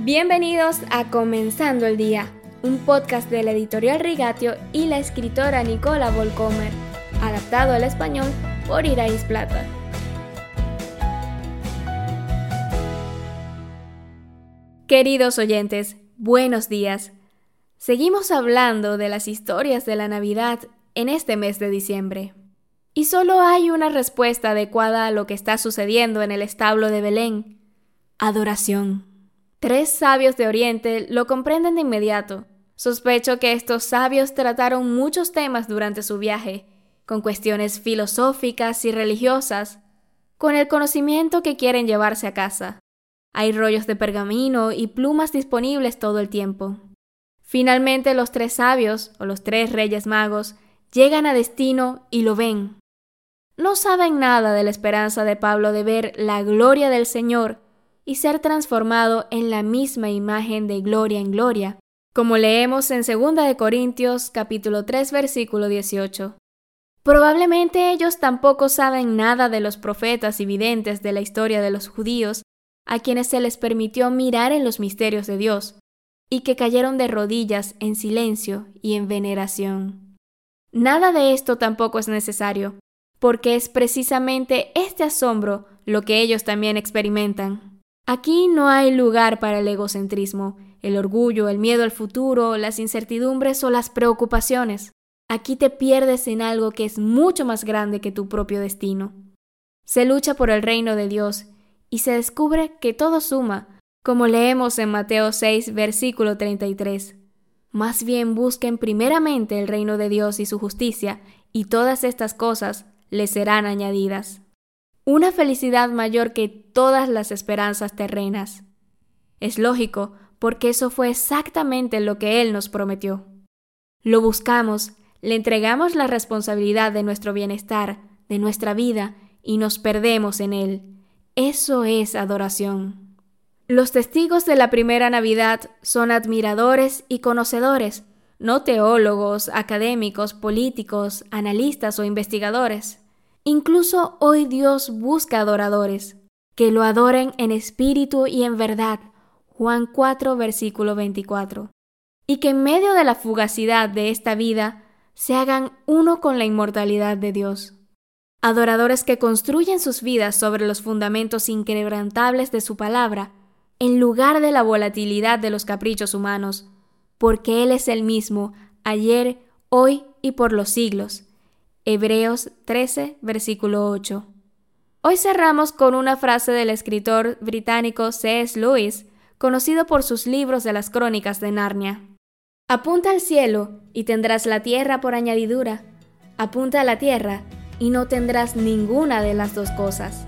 Bienvenidos a Comenzando el Día, un podcast de la editorial Rigatio y la escritora Nicola Volcomer, adaptado al español por Irais Plata. Queridos oyentes, buenos días. Seguimos hablando de las historias de la Navidad en este mes de diciembre. Y solo hay una respuesta adecuada a lo que está sucediendo en el establo de Belén. Adoración. Tres sabios de Oriente lo comprenden de inmediato. Sospecho que estos sabios trataron muchos temas durante su viaje, con cuestiones filosóficas y religiosas, con el conocimiento que quieren llevarse a casa. Hay rollos de pergamino y plumas disponibles todo el tiempo. Finalmente los tres sabios, o los tres reyes magos, llegan a destino y lo ven. No saben nada de la esperanza de Pablo de ver la gloria del Señor y ser transformado en la misma imagen de gloria en gloria, como leemos en 2 de Corintios capítulo 3 versículo 18. Probablemente ellos tampoco saben nada de los profetas y videntes de la historia de los judíos, a quienes se les permitió mirar en los misterios de Dios, y que cayeron de rodillas en silencio y en veneración. Nada de esto tampoco es necesario, porque es precisamente este asombro lo que ellos también experimentan. Aquí no hay lugar para el egocentrismo, el orgullo, el miedo al futuro, las incertidumbres o las preocupaciones. Aquí te pierdes en algo que es mucho más grande que tu propio destino. Se lucha por el reino de Dios y se descubre que todo suma, como leemos en Mateo 6, versículo 33. Más bien busquen primeramente el reino de Dios y su justicia, y todas estas cosas les serán añadidas una felicidad mayor que todas las esperanzas terrenas. Es lógico, porque eso fue exactamente lo que Él nos prometió. Lo buscamos, le entregamos la responsabilidad de nuestro bienestar, de nuestra vida, y nos perdemos en Él. Eso es adoración. Los testigos de la primera Navidad son admiradores y conocedores, no teólogos, académicos, políticos, analistas o investigadores. Incluso hoy Dios busca adoradores, que lo adoren en espíritu y en verdad. Juan 4, versículo 24. Y que en medio de la fugacidad de esta vida se hagan uno con la inmortalidad de Dios. Adoradores que construyen sus vidas sobre los fundamentos inquebrantables de su palabra, en lugar de la volatilidad de los caprichos humanos, porque Él es el mismo, ayer, hoy y por los siglos. Hebreos 13, versículo 8. Hoy cerramos con una frase del escritor británico C.S. Lewis, conocido por sus libros de las crónicas de Narnia. Apunta al cielo y tendrás la tierra por añadidura. Apunta a la tierra y no tendrás ninguna de las dos cosas.